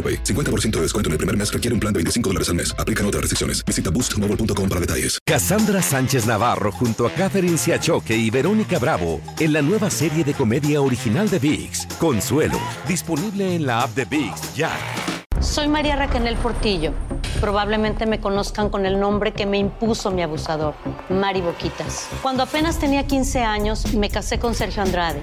AroPay. 50% de descuento en el primer mes requiere un plan de 25 dólares al mes. Aplican otras restricciones. Visita boostmobile.com para detalles. Cassandra Sánchez Navarro junto a Catherine Siachoque y Verónica Bravo en la nueva serie de comedia original de VIX, Consuelo, disponible en la app de VIX ya. Soy María Raquel Portillo. Probablemente me conozcan con el nombre que me impuso mi abusador, Mari Boquitas. Cuando apenas tenía 15 años, me casé con Sergio Andrade,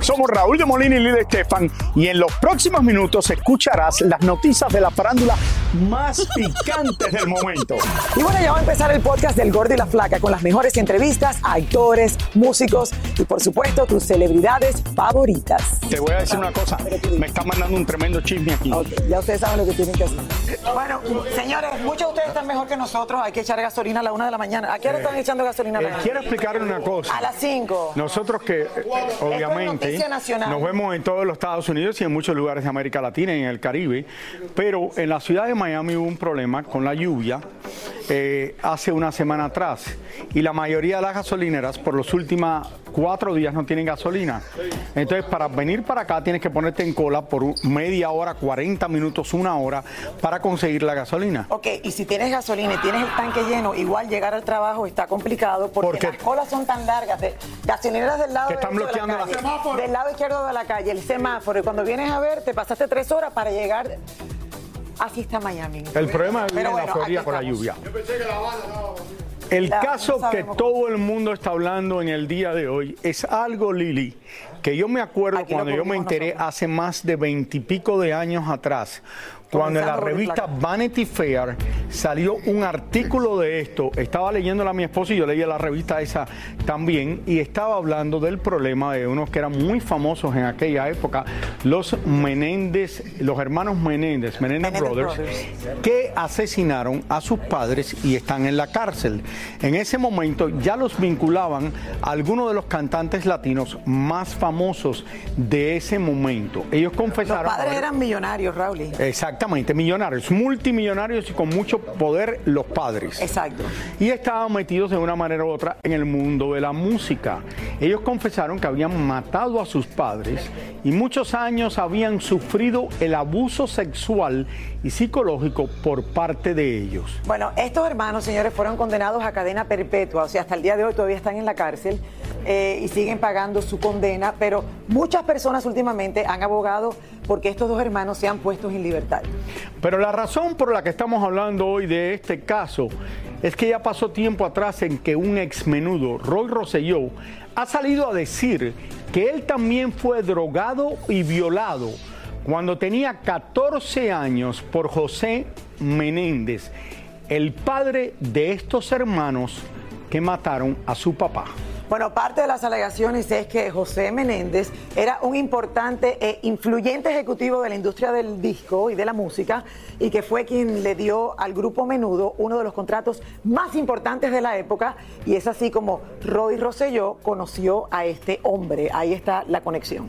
Somos Raúl de Molina y Lidia Estefan y en los próximos minutos escucharás las noticias de la farándula más picantes del momento. Y bueno, ya va a empezar el podcast del Gordo y la Flaca con las mejores entrevistas a actores, músicos y por supuesto tus celebridades favoritas. Te voy a decir una cosa, me está mandando un tremendo chisme aquí. Ok, ya ustedes saben lo que tienen que hacer. Bueno, señores, muchos de ustedes están mejor que nosotros. Hay que echar gasolina a la una de la mañana. ¿A qué hora están echando gasolina? a la Eh, una? quiero explicarle una cosa. A las cinco. Nosotros que, eh, obviamente, nos vemos en todos los Estados Unidos y en muchos lugares de América Latina y en el Caribe, pero en la ciudad de Miami hubo un problema con la lluvia eh, hace una semana atrás y la mayoría de las gasolineras por los últimos cuatro días no tienen gasolina. Entonces, para venir para acá tienes que ponerte en cola por media hora, 40 minutos, una hora para conseguir la gasolina. Ok, y si tienes gasolina y tienes el tanque lleno, igual llegar al trabajo está complicado porque las colas son tan largas. De, gasolineras del lado Que están de bloqueando la- calle, Del lado izquierdo de la calle, el semáforo. Y cuando vienes a ver, te pasaste tres horas para llegar. Así está Miami. El problema viene Pero en la bueno, Florida con la lluvia. El La- caso no que todo el mundo está hablando en el día de hoy es algo, Lili, que yo me acuerdo Aquí cuando yo me enteré nosotros. hace más de veintipico de años atrás, cuando en la revista. Vanity Fair salió un artículo de esto. Estaba leyéndola a mi esposo y yo leía la revista esa también y estaba hablando del problema de unos que eran muy famosos en aquella época, los Menéndez, los hermanos Menéndez, Menéndez, Menéndez Brothers, Brothers. que asesinaron a sus padres y están en la cárcel. En ese momento ya los vinculaban a algunos de los cantantes latinos más famosos de ese momento. Ellos Los confesaron... padres haber- eran millonarios, Raúl. Exactamente, millonarios, multimillonarios y con mucho poder los padres. Exacto. Y estaban metidos de una manera u otra en el mundo de la música. Ellos confesaron que habían matado a sus padres y muchos años habían sufrido el abuso sexual y psicológico por parte de ellos. Bueno, estos hermanos, señores, fueron condenados a cadena perpetua, o sea, hasta el día de hoy todavía están en la cárcel eh, y siguen pagando su condena, pero muchas personas últimamente han abogado porque estos dos hermanos sean puestos en libertad. Pero la razón por la que estamos hablando hoy de este caso es que ya pasó tiempo atrás en que un ex menudo, Roy Rosselló, ha salido a decir que él también fue drogado y violado cuando tenía 14 años por José Menéndez, el padre de estos hermanos que mataron a su papá. Bueno, parte de las alegaciones es que José Menéndez era un importante e influyente ejecutivo de la industria del disco y de la música y que fue quien le dio al grupo Menudo uno de los contratos más importantes de la época y es así como Roy Rosselló conoció a este hombre. Ahí está la conexión.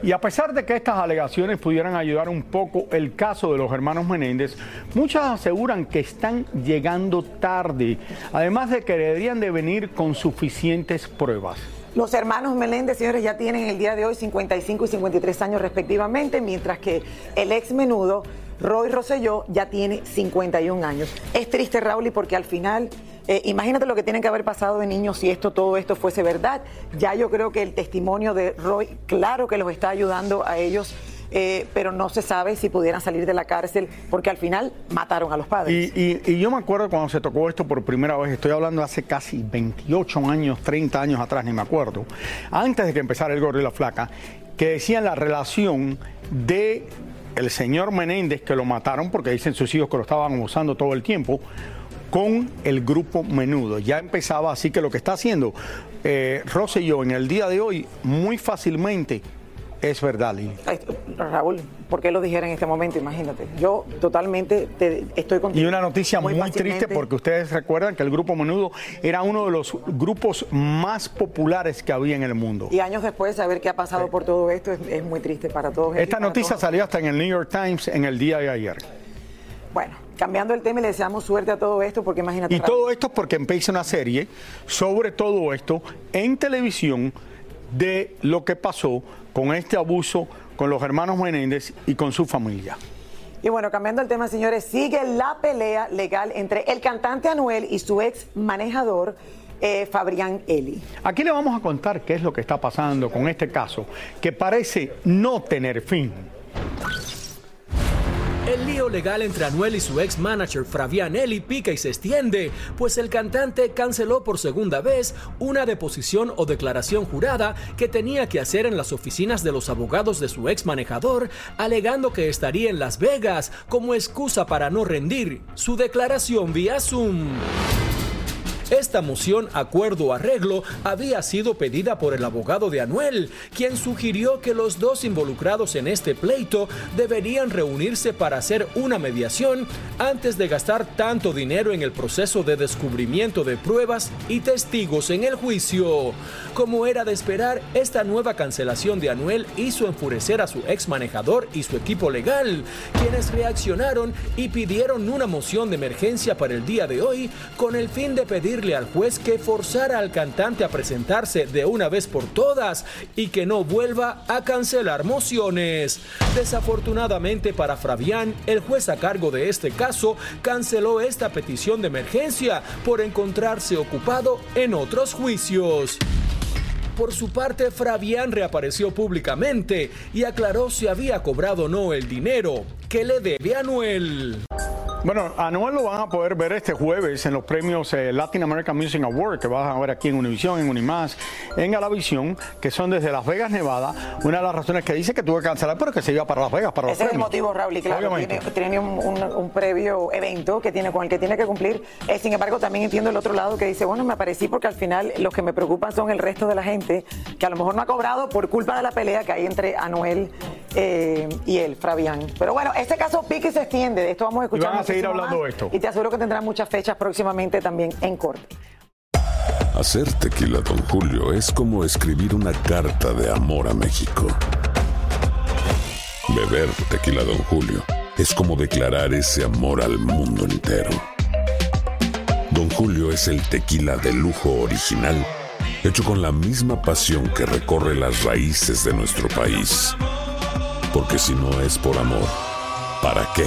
Y a pesar de que estas alegaciones pudieran ayudar un poco el caso de los hermanos Menéndez, muchos aseguran que están llegando tarde, además de que deberían de venir con suficientes pruebas. Los hermanos Meléndez, señores, ya tienen el día de hoy 55 y 53 años respectivamente, mientras que el ex menudo Roy Rosselló ya tiene 51 años. Es triste, Raúl, porque al final, eh, imagínate lo que tienen que haber pasado de niños si esto, todo esto fuese verdad. Ya yo creo que el testimonio de Roy, claro que los está ayudando a ellos. Eh, pero no se sabe si pudieran salir de la cárcel porque al final mataron a los padres. Y, yo me acuerdo cuando se tocó esto por primera vez, estoy hablando hace casi 28 años, 30 años atrás, ni me acuerdo, antes de que empezara el gordo y la flaca, que decían la relación de el señor Menéndez, que lo mataron porque dicen sus hijos que lo estaban usando todo el tiempo, con el grupo Menudo. Ya empezaba así que lo que está haciendo eh, yo en el día de hoy muy fácilmente es verdad, Lili. Raúl, ¿por qué lo dijera en este momento? Imagínate. Yo totalmente estoy contigo. Y una noticia muy, triste porque ustedes recuerdan que el Grupo Menudo era uno de los grupos más populares que había en el mundo. Y años después, saber qué ha pasado por todo esto es, muy triste para todos. Esta noticia salió hasta en el New York Times en el día de ayer. Bueno, cambiando el tema y le deseamos suerte a todo esto porque imagínate. Y todo esto porque empieza una serie sobre todo esto en televisión de lo que pasó con este abuso con los hermanos Menéndez y con su familia. Y bueno, cambiando el tema, señores, sigue la pelea legal entre el cantante Anuel y su ex manejador. Eh, Fabrián Eli. Aquí le vamos a contar qué es lo que está pasando con este caso, que parece no tener fin. El lío legal entre Anuel y su ex manager Fabián Eli pica y se extiende, pues el cantante canceló por segunda vez una deposición o declaración jurada que tenía que hacer en las oficinas de los abogados de su ex manejador, alegando que estaría en Las Vegas como excusa para no rendir su declaración vía Zoom. Esta moción acuerdo arreglo había sido pedida por el abogado de Anuel, quien sugirió que los dos involucrados en este pleito deberían reunirse para hacer una mediación antes de gastar tanto dinero en el proceso de descubrimiento de pruebas y testigos en el juicio. Como era de esperar, esta nueva cancelación de Anuel hizo enfurecer a su ex manejador y su equipo legal, quienes reaccionaron y pidieron una moción de emergencia para el día de hoy con el fin de pedir al juez que forzara al cantante a presentarse de una vez por todas y que no vuelva a cancelar mociones. Desafortunadamente para Fabián, el juez a cargo de este caso canceló esta petición de emergencia por encontrarse ocupado en otros juicios. Por su parte, Fabián reapareció públicamente y aclaró si había cobrado o no el dinero que le debe a Noel. Bueno, a Noel lo van a poder ver este jueves en los premios eh, Latin American Music Award que vas a ver aquí en Univision, en Unimás, en Galavisión, que son desde Las Vegas, Nevada. Una de las razones que dice que tuve que cancelar, pero que se iba para Las Vegas, para Ese es el motivo, Raúl, y claro, tiene, un, previo evento que tiene con el que tiene que cumplir. Eh, sin embargo, también entiendo el otro lado que dice, bueno, me aparecí porque al final los que me preocupan son el resto de la gente que a lo mejor no ha cobrado por culpa de la pelea que hay entre Anuel eh, y él, Fabián. Pero bueno, este caso pique y se extiende. De esto vamos a escuchar seguir hablando de esto. Y te aseguro que tendrán muchas fechas próximamente también en corte. Hacer tequila, don Julio, es como escribir una carta de amor a México. Beber tequila, don Julio, es como declarar ese amor al mundo entero. Don Julio es el tequila de lujo original, hecho con la misma pasión que recorre las raíces de nuestro país. Porque si no es por amor, ¿para qué?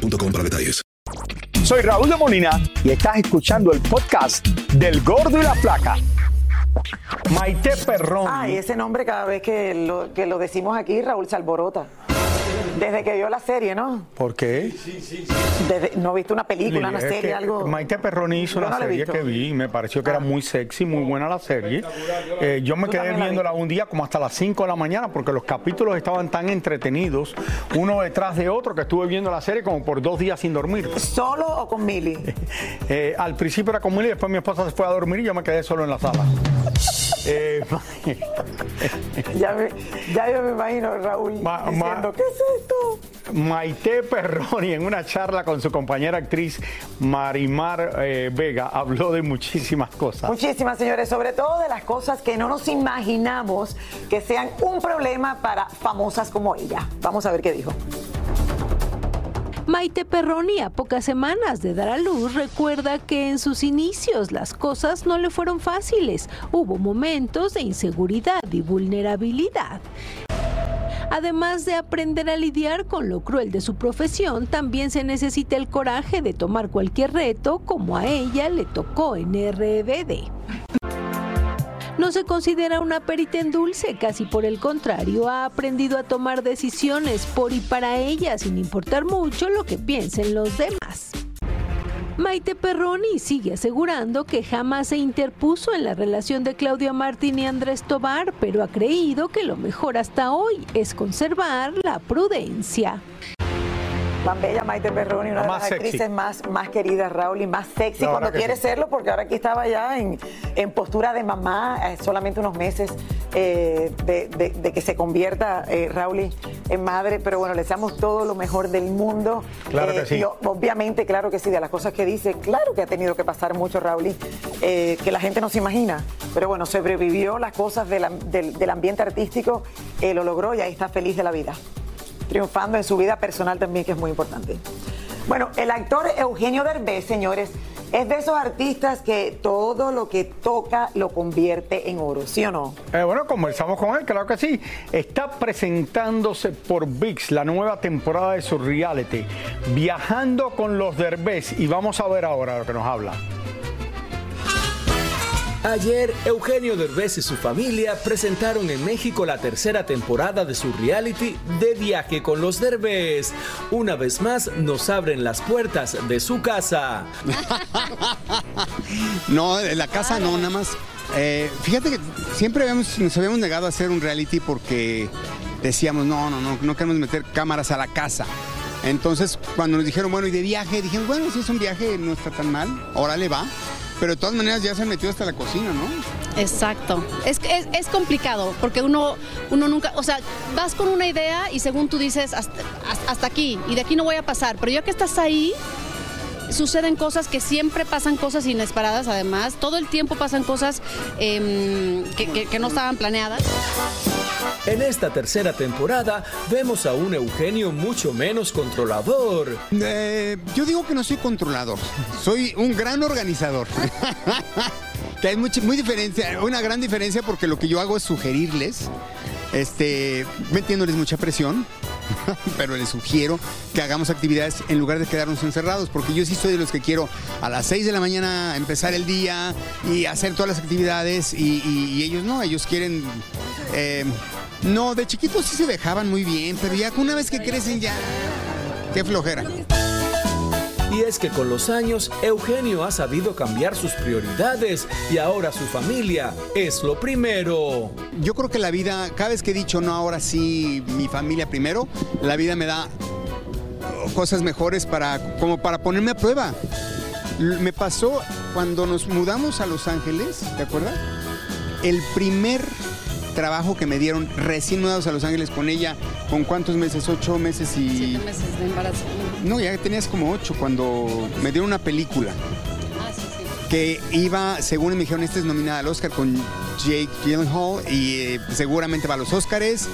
para detalles. Soy Raúl de Molina y estás escuchando el podcast del Gordo y la Placa. Maite Perrón. Ay, ese nombre cada vez que lo, que lo decimos aquí, Raúl Salborota. Desde que vio la serie, ¿no? ¿Por qué? Desde- no viste una película, una serie, que algo. Maite Perroni hizo Yo una no serie que vi, me pareció que era muy sexy, muy buena la serie. Eh, yo me quedé viéndola un día como hasta las 5 de la mañana porque los capítulos estaban tan entretenidos, uno detrás de otro, que estuve viendo la serie como por dos días sin dormir. ¿Solo o con Mili? Eh, al principio era con Mili, después mi esposa se fue a dormir y yo me quedé solo en la sala. Eh, Ya, me- ya yo me imagino, Raúl, Ma- ma- diciendo, ¿qué es esto? Maite Perroni en una charla con su compañera actriz Marimar eh, Vega habló de muchísimas cosas. Muchísimas, señores, sobre todo de las cosas que no nos imaginamos que sean un problema para famosas como ella. Vamos a ver qué dijo. Maite Perroni, a pocas semanas de dar a luz, recuerda que en sus inicios las cosas no le fueron fáciles. Hubo momentos de inseguridad y vulnerabilidad. Además de aprender a lidiar con lo cruel de su profesión, también se necesita el coraje de tomar cualquier reto como a ella le tocó en RBD. No se considera una perita en dulce, casi por el contrario, ha aprendido a tomar decisiones por y para ella sin importar mucho lo que piensen los demás. Maite Perroni sigue asegurando que jamás se interpuso en la relación de Claudia Martín y Andrés Tobar, pero ha creído que lo mejor hasta hoy es conservar la prudencia. Tan bella Maite Perroni, una La de las sexy. actrices más, más queridas, Raúl, y más sexy cuando quiere sí. serlo, porque ahora aquí estaba ya en, en postura de mamá, eh, solamente unos meses eh, de, de- de que se convierta eh, Raúl en madre, pero bueno, le deseamos todo lo mejor del mundo. Claro que sí. y o- obviamente, claro que sí, de las cosas que dice, claro que ha tenido que pasar mucho Raúl, eh, que la gente no se imagina, pero bueno, sobrevivió las cosas de la- del, del ambiente artístico, eh, lo logró y ahí está feliz de la vida triunfando en su vida personal también, que es muy importante. Bueno, el actor Eugenio Derbez, señores, es de esos artistas que todo lo que toca lo convierte en oro, ¿sí o no? Eh, bueno, conversamos con él, claro que sí. Está presentándose por VIX la nueva temporada de su reality, viajando con los Derbez. Y vamos a ver ahora lo que nos habla. Ayer, Eugenio Derbez y su familia presentaron en México la tercera temporada de su reality de viaje con los Derbez. Una vez más, nos abren las puertas de su casa. No, la casa no, nada más. Eh, fíjate que siempre habíamos, nos habíamos negado a hacer un reality porque decíamos, no, no, no, no queremos meter cámaras a la casa. Entonces, cuando nos dijeron, bueno, y de viaje, dijimos, bueno, si es un viaje no está tan mal, ahora le va. Pero de todas maneras ya se metió hasta la cocina, ¿no? Exacto. Es, es, es complicado porque uno, uno nunca, o sea, vas con una idea y según tú dices hasta, hasta- aquí y de aquí no voy a pasar, pero ya que estás ahí, suceden cosas que siempre pasan cosas inesperadas además, todo el tiempo pasan cosas em, que- que no estaban planeadas. En esta tercera temporada, vemos a un Eugenio mucho menos controlador. Eh, yo digo que no soy controlador, soy un gran organizador. que hay muy diferencia, una gran diferencia porque lo que yo hago es sugerirles, este, metiéndoles mucha presión, pero les sugiero que hagamos actividades en lugar de quedarnos encerrados, porque yo sí soy de los que quiero a las 6 de la mañana empezar el día y hacer todas las actividades y, ellos no, ellos quieren... eh, no, de chiquitos sí se dejaban muy bien, pero ya una vez que crecen ya... Qué flojera. Y es que con los años, Eugenio ha sabido cambiar sus prioridades y ahora su familia es lo primero. Yo creo que la vida, cada vez que he dicho no, ahora sí, mi familia primero, la vida me da cosas mejores para, como para ponerme a prueba. Me pasó cuando nos mudamos a Los Ángeles, ¿te acuerdas? El primer trabajo que me dieron recién mudados a Los Ángeles con ella, ¿con cuántos meses? Ocho meses y... Siete meses de embarazo. No, ya tenías como ocho cuando me dieron una película Ah, sí, sí. que iba, según me dijeron, esta es nominada al Oscar con Jake Gyllenhaal y eh, seguramente va a los Oscars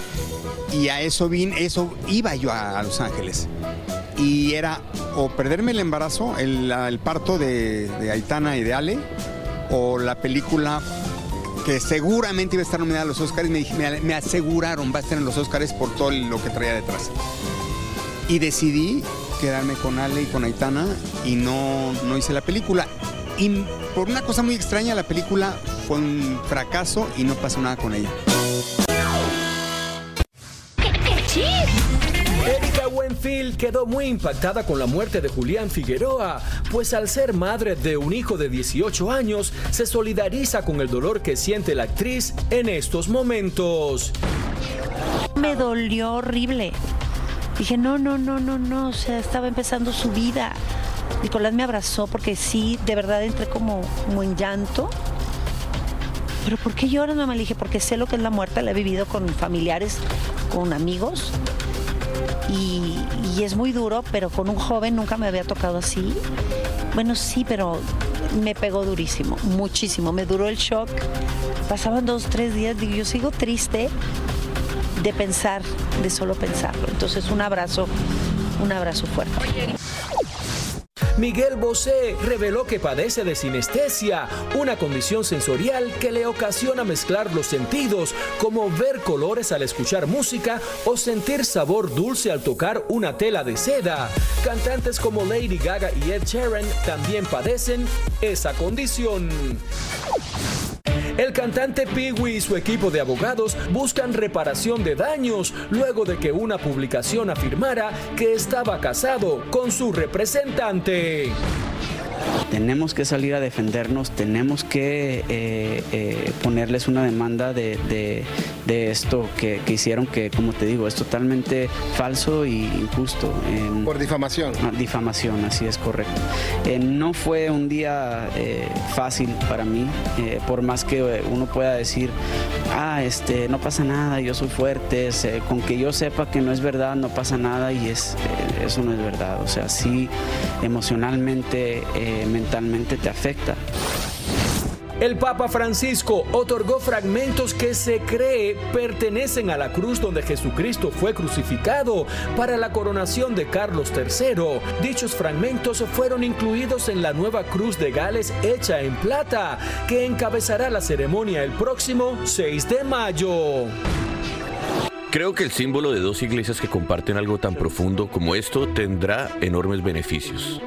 y a eso vine, eso iba yo a, a Los Ángeles y era o perderme el embarazo, el, el parto de, de Aitana y de Ale o la película que seguramente iba a estar nominada a los Oscars, me, me, me aseguraron va a estar en los Oscars por todo lo que traía detrás. Y decidí quedarme con Ale y con Aitana y no, no hice la película. Y por una cosa muy extraña, la película fue un fracaso y no pasó nada con ella. El Enfield quedó muy impactada con la muerte de Julián Figueroa, pues al ser madre de un hijo de 18 años, se solidariza con el dolor que siente la actriz en estos momentos. Me dolió horrible. Dije, no, no, no, no, no, o sea, estaba empezando su vida. Nicolás me abrazó porque sí, de verdad entré como, como en llanto. Pero ¿por qué lloras, mamá? Le dije, porque sé lo que es la muerte, la he vivido con familiares, con amigos. Y, y es muy duro, pero con un joven nunca me había tocado así. Bueno, sí, pero me pegó durísimo, muchísimo. Me duró el shock. Pasaban dos, tres días, digo, yo sigo triste de pensar, de solo pensarlo. Entonces, un abrazo, un abrazo fuerte. Miguel Bosé reveló que padece de sinestesia, una condición sensorial que le ocasiona mezclar los sentidos, como ver colores al escuchar música o sentir sabor dulce al tocar una tela de seda. Cantantes como Lady Gaga y Ed Sheeran también padecen esa condición. El cantante Peewee y su equipo de abogados buscan reparación de daños luego de que una publicación afirmara que estaba casado con su representante. Tenemos que salir a defendernos, tenemos que eh, eh, ponerles una demanda de, de- de esto que, que hicieron, que como te digo, es totalmente falso y injusto. Por difamación. difamación, así es correcto. Eh, no fue un día eh, fácil para mí, eh, por más que uno pueda decir, ah, este, no pasa nada, yo soy fuerte, con que yo sepa que no es verdad, no pasa nada y es, eso no es verdad. O sea, sí, emocionalmente, mentalmente te afecta. El Papa Francisco otorgó fragmentos que se cree pertenecen a la cruz donde Jesucristo fue crucificado para la coronación de Carlos III. Dichos fragmentos fueron incluidos en la nueva cruz de Gales hecha en plata, que encabezará la ceremonia el próximo 6 de mayo. Creo que el símbolo de dos iglesias que comparten algo tan profundo como esto tendrá enormes beneficios.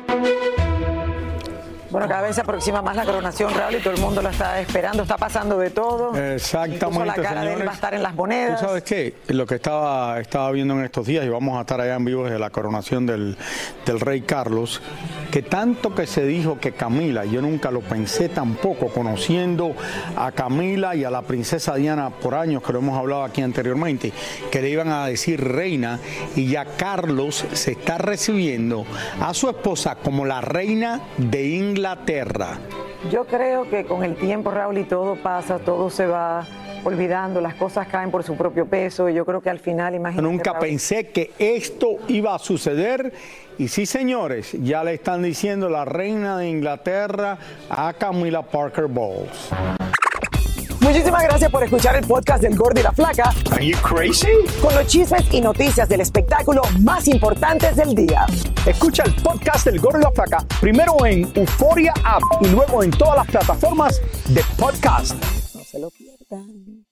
Bueno, cada vez se aproxima más la coronación, Raúl, y todo el mundo la está esperando. Está pasando de todo. Exactamente, Incluso la cara de él va a estar en las monedas. ¿Tú sabes qué? Lo que estaba, estaba viendo en estos días, y vamos a estar allá en vivo desde la coronación del, del rey Carlos, que tanto que se dijo que Camila, yo nunca lo pensé tampoco, conociendo a Camila y a la princesa Diana por años, que lo hemos hablado aquí anteriormente, que le iban a decir reina, y ya Carlos se está recibiendo a su esposa como la reina de Inglaterra. Yo creo que con el tiempo, Raúl, y todo pasa, todo se va olvidando, las cosas caen por su propio peso, y yo creo que al final, imagínate. Nunca Raúl, pensé que esto iba a suceder. Y sí, señores, ya le están diciendo la reina de Inglaterra a Camila Parker Bowles. Muchísimas gracias por escuchar el podcast del Gordo y la Flaca. Are you crazy? Con los chismes y noticias del espectáculo más importantes del día. Escucha el podcast del Gordo y la Flaca primero en Euforia App y luego en todas las plataformas de podcast. No se lo pierdan.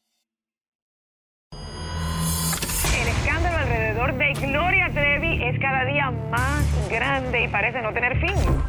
El escándalo alrededor de Gloria Trevi es cada día más grande y parece no tener fin.